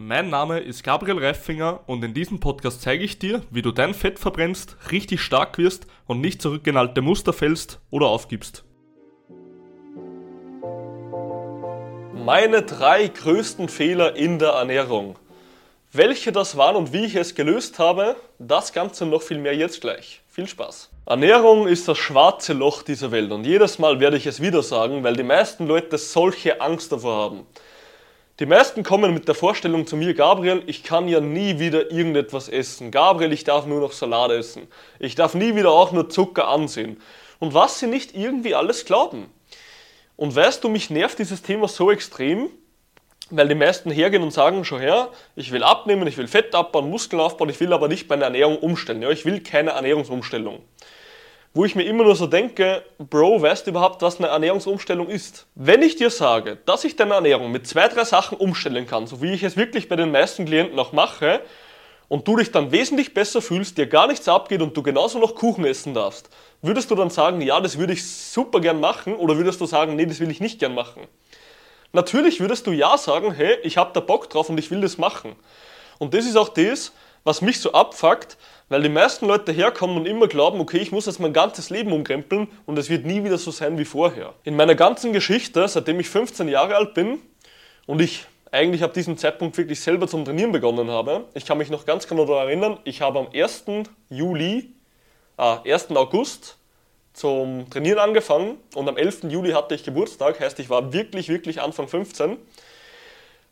Mein Name ist Gabriel Reifinger und in diesem Podcast zeige ich dir, wie du dein Fett verbrennst, richtig stark wirst und nicht zurück Muster fällst oder aufgibst. Meine drei größten Fehler in der Ernährung. Welche das waren und wie ich es gelöst habe, das Ganze noch viel mehr jetzt gleich. Viel Spaß. Ernährung ist das schwarze Loch dieser Welt und jedes Mal werde ich es wieder sagen, weil die meisten Leute solche Angst davor haben. Die meisten kommen mit der Vorstellung zu mir, Gabriel, ich kann ja nie wieder irgendetwas essen. Gabriel, ich darf nur noch Salat essen. Ich darf nie wieder auch nur Zucker ansehen. Und was sie nicht irgendwie alles glauben. Und weißt du, mich nervt dieses Thema so extrem, weil die meisten hergehen und sagen schon her, ich will abnehmen, ich will Fett abbauen, Muskeln aufbauen, ich will aber nicht meine Ernährung umstellen. Ja, ich will keine Ernährungsumstellung wo ich mir immer nur so denke, Bro, weißt du überhaupt, was eine Ernährungsumstellung ist? Wenn ich dir sage, dass ich deine Ernährung mit zwei, drei Sachen umstellen kann, so wie ich es wirklich bei den meisten Klienten auch mache, und du dich dann wesentlich besser fühlst, dir gar nichts abgeht und du genauso noch Kuchen essen darfst, würdest du dann sagen, ja, das würde ich super gern machen, oder würdest du sagen, nee, das will ich nicht gern machen? Natürlich würdest du ja sagen, hey, ich habe da Bock drauf und ich will das machen. Und das ist auch das, was mich so abfuckt, weil die meisten Leute herkommen und immer glauben, okay, ich muss jetzt mein ganzes Leben umkrempeln und es wird nie wieder so sein wie vorher. In meiner ganzen Geschichte, seitdem ich 15 Jahre alt bin und ich eigentlich ab diesem Zeitpunkt wirklich selber zum Trainieren begonnen habe, ich kann mich noch ganz genau daran erinnern, ich habe am 1. Juli, äh, 1. August zum Trainieren angefangen und am 11. Juli hatte ich Geburtstag, heißt ich war wirklich, wirklich Anfang 15,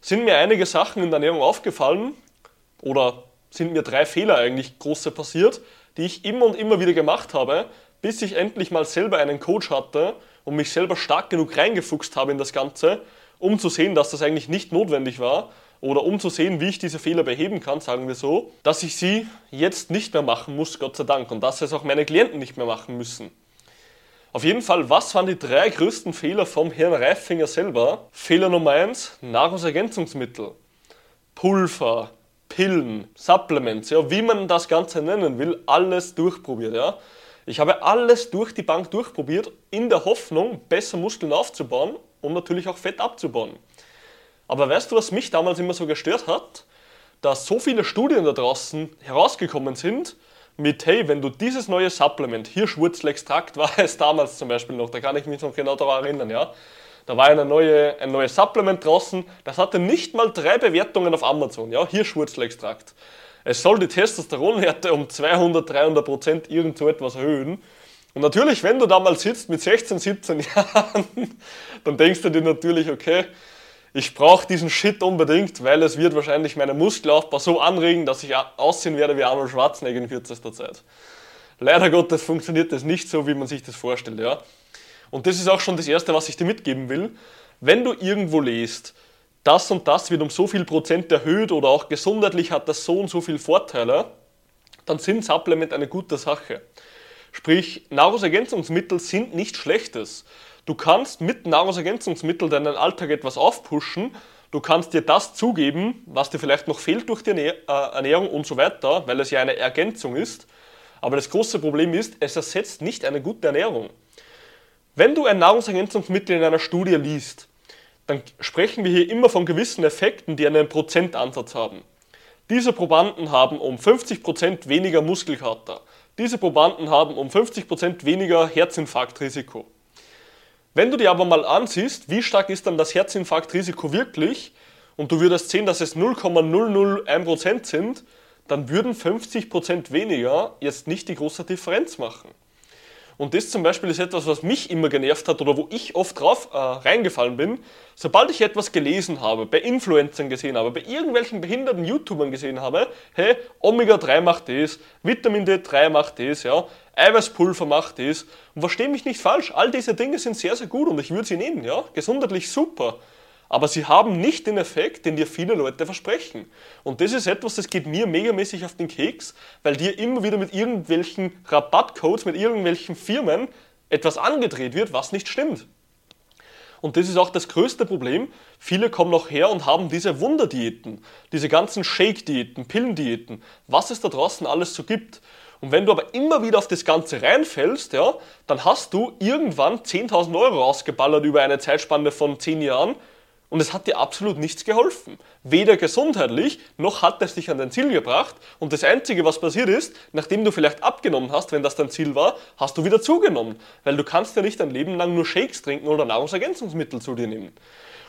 sind mir einige Sachen in der Ernährung aufgefallen oder sind mir drei Fehler eigentlich große passiert, die ich immer und immer wieder gemacht habe, bis ich endlich mal selber einen Coach hatte und mich selber stark genug reingefuchst habe in das Ganze, um zu sehen, dass das eigentlich nicht notwendig war oder um zu sehen, wie ich diese Fehler beheben kann, sagen wir so, dass ich sie jetzt nicht mehr machen muss, Gott sei Dank, und dass es auch meine Klienten nicht mehr machen müssen. Auf jeden Fall, was waren die drei größten Fehler vom Herrn Reifinger selber? Fehler Nummer eins: Nahrungsergänzungsmittel. Pulver, Pillen, Supplements, ja, wie man das Ganze nennen will, alles durchprobiert. Ja. Ich habe alles durch die Bank durchprobiert, in der Hoffnung, besser Muskeln aufzubauen und natürlich auch Fett abzubauen. Aber weißt du, was mich damals immer so gestört hat? Dass so viele Studien da draußen herausgekommen sind, mit, hey, wenn du dieses neue Supplement, Hirschwurzelextrakt war es damals zum Beispiel noch, da kann ich mich noch genau daran erinnern, ja, da war eine neue, ein neues Supplement draußen, das hatte nicht mal drei Bewertungen auf Amazon. Ja, hier Schwurzelextrakt. Es soll die Testosteronwerte um 200, 300 Prozent irgend so etwas erhöhen. Und natürlich, wenn du da mal sitzt mit 16, 17 Jahren, dann denkst du dir natürlich, okay, ich brauche diesen Shit unbedingt, weil es wird wahrscheinlich meine Muskelaufbau so anregen, dass ich aussehen werde wie Arnold Schwarzenegger in kürzester Zeit. Leider Gottes funktioniert das nicht so, wie man sich das vorstellt. Ja? Und das ist auch schon das Erste, was ich dir mitgeben will. Wenn du irgendwo liest, das und das wird um so viel Prozent erhöht oder auch gesundheitlich hat das so und so viele Vorteile, dann sind Supplement eine gute Sache. Sprich, Nahrungsergänzungsmittel sind nichts Schlechtes. Du kannst mit Nahrungsergänzungsmitteln deinen Alltag etwas aufpushen. Du kannst dir das zugeben, was dir vielleicht noch fehlt durch die äh, Ernährung und so weiter, weil es ja eine Ergänzung ist. Aber das große Problem ist, es ersetzt nicht eine gute Ernährung. Wenn du ein Nahrungsergänzungsmittel in einer Studie liest, dann sprechen wir hier immer von gewissen Effekten, die einen Prozentansatz haben. Diese Probanden haben um 50% weniger Muskelkater. Diese Probanden haben um 50% weniger Herzinfarktrisiko. Wenn du dir aber mal ansiehst, wie stark ist dann das Herzinfarktrisiko wirklich, und du würdest sehen, dass es 0,001% sind, dann würden 50% weniger jetzt nicht die große Differenz machen. Und das zum Beispiel ist etwas, was mich immer genervt hat oder wo ich oft drauf äh, reingefallen bin. Sobald ich etwas gelesen habe, bei Influencern gesehen habe, bei irgendwelchen behinderten YouTubern gesehen habe, hey, Omega-3 macht das, Vitamin D3 macht das, ja, Eiweißpulver macht das. Und verstehe mich nicht falsch, all diese Dinge sind sehr, sehr gut und ich würde sie nehmen, ja, gesundheitlich super aber sie haben nicht den Effekt, den dir viele Leute versprechen. Und das ist etwas, das geht mir megamäßig auf den Keks, weil dir immer wieder mit irgendwelchen Rabattcodes, mit irgendwelchen Firmen etwas angedreht wird, was nicht stimmt. Und das ist auch das größte Problem. Viele kommen noch her und haben diese Wunderdiäten, diese ganzen Shake-Diäten, Pillendiäten, was es da draußen alles so gibt. Und wenn du aber immer wieder auf das Ganze reinfällst, ja, dann hast du irgendwann 10.000 Euro ausgeballert über eine Zeitspanne von 10 Jahren Und es hat dir absolut nichts geholfen. Weder gesundheitlich, noch hat es dich an dein Ziel gebracht. Und das Einzige, was passiert ist, nachdem du vielleicht abgenommen hast, wenn das dein Ziel war, hast du wieder zugenommen. Weil du kannst ja nicht dein Leben lang nur Shakes trinken oder Nahrungsergänzungsmittel zu dir nehmen.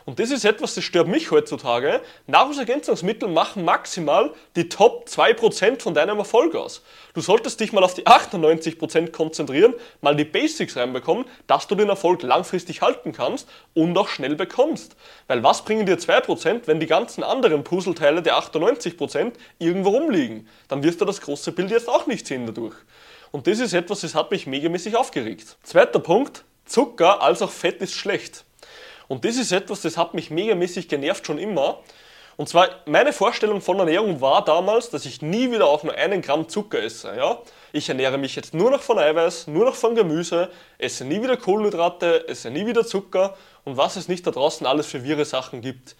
Und das ist etwas, das stört mich heutzutage. Nahrungsergänzungsmittel machen maximal die Top 2% von deinem Erfolg aus. Du solltest dich mal auf die 98% konzentrieren, mal die Basics reinbekommen, dass du den Erfolg langfristig halten kannst und auch schnell bekommst. Weil was bringen dir 2%, wenn die ganzen anderen Puzzleteile der 98% irgendwo rumliegen? Dann wirst du das große Bild jetzt auch nicht sehen dadurch. Und das ist etwas, das hat mich megamäßig aufgeregt. Zweiter Punkt, Zucker als auch Fett ist schlecht. Und das ist etwas, das hat mich megamäßig genervt schon immer. Und zwar, meine Vorstellung von Ernährung war damals, dass ich nie wieder auch nur einen Gramm Zucker esse. Ja? Ich ernähre mich jetzt nur noch von Eiweiß, nur noch von Gemüse, esse nie wieder Kohlenhydrate, esse nie wieder Zucker und was es nicht da draußen alles für wirre Sachen gibt.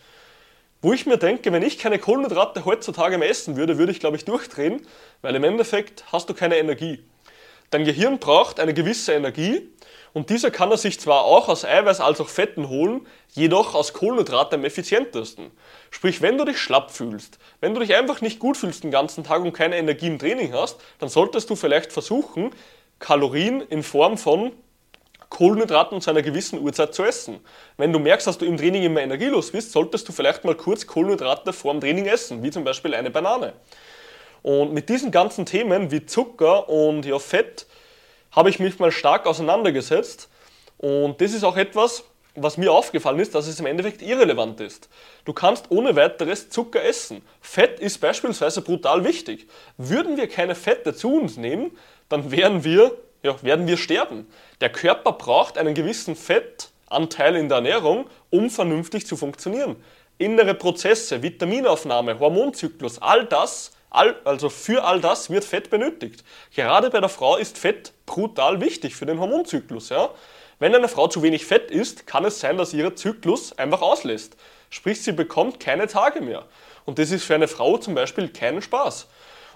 Wo ich mir denke, wenn ich keine Kohlenhydrate heutzutage mehr essen würde, würde ich glaube ich durchdrehen, weil im Endeffekt hast du keine Energie. Dein Gehirn braucht eine gewisse Energie und diese kann er sich zwar auch aus Eiweiß als auch Fetten holen, jedoch aus Kohlenhydraten am effizientesten. Sprich, wenn du dich schlapp fühlst, wenn du dich einfach nicht gut fühlst den ganzen Tag und keine Energie im Training hast, dann solltest du vielleicht versuchen, Kalorien in Form von Kohlenhydraten zu einer gewissen Uhrzeit zu essen. Wenn du merkst, dass du im Training immer energielos bist, solltest du vielleicht mal kurz Kohlenhydrate vor dem Training essen, wie zum Beispiel eine Banane. Und mit diesen ganzen Themen wie Zucker und ja, Fett habe ich mich mal stark auseinandergesetzt. Und das ist auch etwas, was mir aufgefallen ist, dass es im Endeffekt irrelevant ist. Du kannst ohne weiteres Zucker essen. Fett ist beispielsweise brutal wichtig. Würden wir keine Fette zu uns nehmen, dann wären wir, ja, werden wir sterben. Der Körper braucht einen gewissen Fettanteil in der Ernährung, um vernünftig zu funktionieren. Innere Prozesse, Vitaminaufnahme, Hormonzyklus, all das All, also für all das wird Fett benötigt. Gerade bei der Frau ist Fett brutal wichtig für den Hormonzyklus. Ja? Wenn eine Frau zu wenig Fett isst, kann es sein, dass ihr Zyklus einfach auslässt. Sprich, sie bekommt keine Tage mehr. Und das ist für eine Frau zum Beispiel kein Spaß.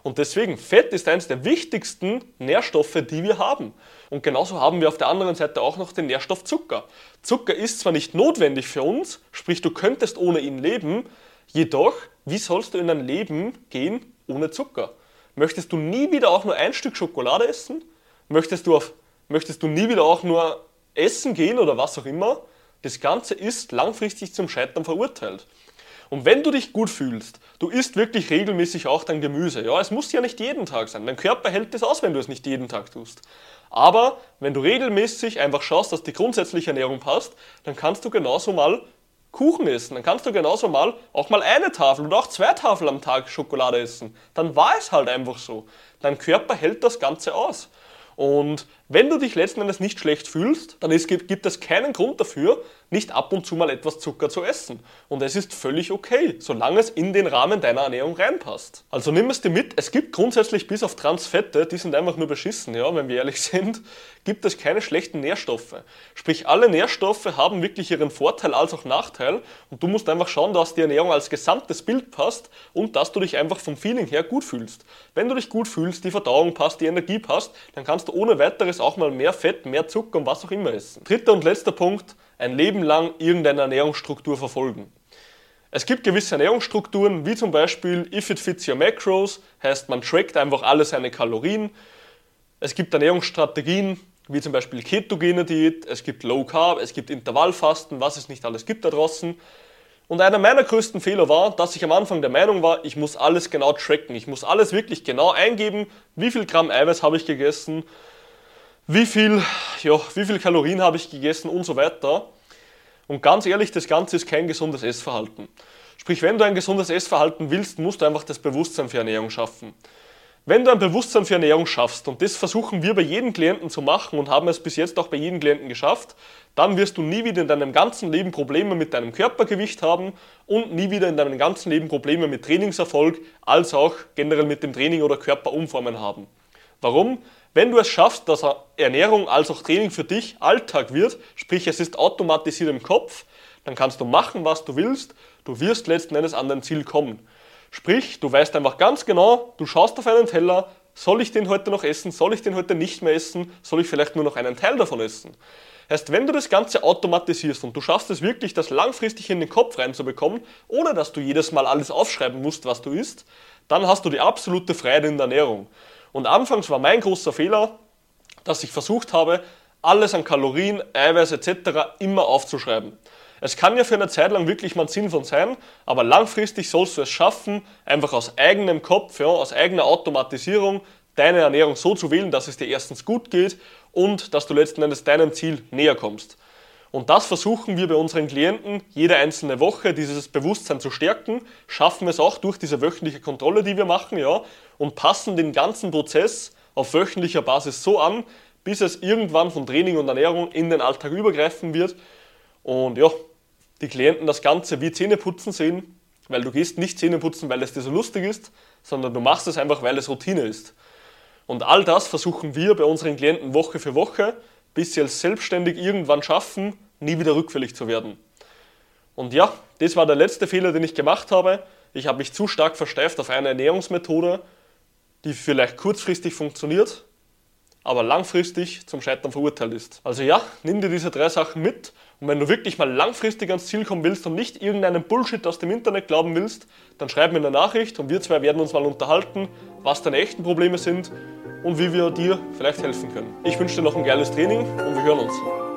Und deswegen, Fett ist eines der wichtigsten Nährstoffe, die wir haben. Und genauso haben wir auf der anderen Seite auch noch den Nährstoff Zucker. Zucker ist zwar nicht notwendig für uns, sprich du könntest ohne ihn leben, jedoch, wie sollst du in ein Leben gehen, ohne Zucker. Möchtest du nie wieder auch nur ein Stück Schokolade essen? Möchtest du, auf, möchtest du nie wieder auch nur essen gehen oder was auch immer? Das Ganze ist langfristig zum Scheitern verurteilt. Und wenn du dich gut fühlst, du isst wirklich regelmäßig auch dein Gemüse. Ja, es muss ja nicht jeden Tag sein. Dein Körper hält es aus, wenn du es nicht jeden Tag tust. Aber wenn du regelmäßig einfach schaust, dass die grundsätzliche Ernährung passt, dann kannst du genauso mal Kuchen essen, dann kannst du genauso mal auch mal eine Tafel oder auch zwei Tafeln am Tag Schokolade essen. Dann war es halt einfach so. Dein Körper hält das Ganze aus. Und wenn du dich letzten Endes nicht schlecht fühlst, dann ist, gibt es keinen Grund dafür, nicht ab und zu mal etwas Zucker zu essen. Und es ist völlig okay, solange es in den Rahmen deiner Ernährung reinpasst. Also nimm es dir mit, es gibt grundsätzlich bis auf Transfette, die sind einfach nur beschissen, ja, wenn wir ehrlich sind, gibt es keine schlechten Nährstoffe. Sprich, alle Nährstoffe haben wirklich ihren Vorteil als auch Nachteil und du musst einfach schauen, dass die Ernährung als gesamtes Bild passt und dass du dich einfach vom Feeling her gut fühlst. Wenn du dich gut fühlst, die Verdauung passt, die Energie passt, dann kannst du ohne weiteres auch mal mehr Fett, mehr Zucker und was auch immer essen. Dritter und letzter Punkt, ein Leben lang irgendeine Ernährungsstruktur verfolgen. Es gibt gewisse Ernährungsstrukturen, wie zum Beispiel If it fits your macros, heißt man trackt einfach alle seine Kalorien. Es gibt Ernährungsstrategien, wie zum Beispiel ketogene Diät, es gibt Low Carb, es gibt Intervallfasten, was es nicht alles gibt da draußen. Und einer meiner größten Fehler war, dass ich am Anfang der Meinung war, ich muss alles genau tracken, ich muss alles wirklich genau eingeben, wie viel Gramm Eiweiß habe ich gegessen, wie viel, ja, wie viel Kalorien habe ich gegessen und so weiter. Und ganz ehrlich, das Ganze ist kein gesundes Essverhalten. Sprich, wenn du ein gesundes Essverhalten willst, musst du einfach das Bewusstsein für Ernährung schaffen. Wenn du ein Bewusstsein für Ernährung schaffst, und das versuchen wir bei jedem Klienten zu machen und haben es bis jetzt auch bei jedem Klienten geschafft, dann wirst du nie wieder in deinem ganzen Leben Probleme mit deinem Körpergewicht haben und nie wieder in deinem ganzen Leben Probleme mit Trainingserfolg, als auch generell mit dem Training oder Körperumformen haben. Warum? Wenn du es schaffst, dass Ernährung als auch Training für dich Alltag wird, sprich es ist automatisiert im Kopf, dann kannst du machen, was du willst, du wirst letzten Endes an dein Ziel kommen. Sprich, du weißt einfach ganz genau, du schaust auf einen Teller, soll ich den heute noch essen, soll ich den heute nicht mehr essen, soll ich vielleicht nur noch einen Teil davon essen. Heißt, wenn du das Ganze automatisierst und du schaffst es wirklich, das langfristig in den Kopf reinzubekommen, ohne dass du jedes Mal alles aufschreiben musst, was du isst, dann hast du die absolute Freiheit in der Ernährung. Und anfangs war mein großer Fehler, dass ich versucht habe, alles an Kalorien, Eiweiß etc. immer aufzuschreiben. Es kann ja für eine Zeit lang wirklich mal sinnvoll sein, aber langfristig sollst du es schaffen, einfach aus eigenem Kopf, ja, aus eigener Automatisierung, deine Ernährung so zu wählen, dass es dir erstens gut geht und dass du letzten Endes deinem Ziel näher kommst. Und das versuchen wir bei unseren Klienten jede einzelne Woche, dieses Bewusstsein zu stärken, schaffen es auch durch diese wöchentliche Kontrolle, die wir machen, ja, und passen den ganzen Prozess auf wöchentlicher Basis so an, bis es irgendwann von Training und Ernährung in den Alltag übergreifen wird. Und ja, die Klienten das Ganze wie Zähneputzen sehen, weil du gehst nicht Zähneputzen, weil es dir so lustig ist, sondern du machst es einfach, weil es Routine ist. Und all das versuchen wir bei unseren Klienten Woche für Woche, bis sie es selbstständig irgendwann schaffen, nie wieder rückfällig zu werden. Und ja, das war der letzte Fehler, den ich gemacht habe. Ich habe mich zu stark versteift auf eine Ernährungsmethode, die vielleicht kurzfristig funktioniert, aber langfristig zum Scheitern verurteilt ist. Also ja, nimm dir diese drei Sachen mit und wenn du wirklich mal langfristig ans Ziel kommen willst und nicht irgendeinen Bullshit aus dem Internet glauben willst, dann schreib mir eine Nachricht und wir zwei werden uns mal unterhalten, was deine echten Probleme sind und wie wir dir vielleicht helfen können. Ich wünsche dir noch ein geiles Training und wir hören uns.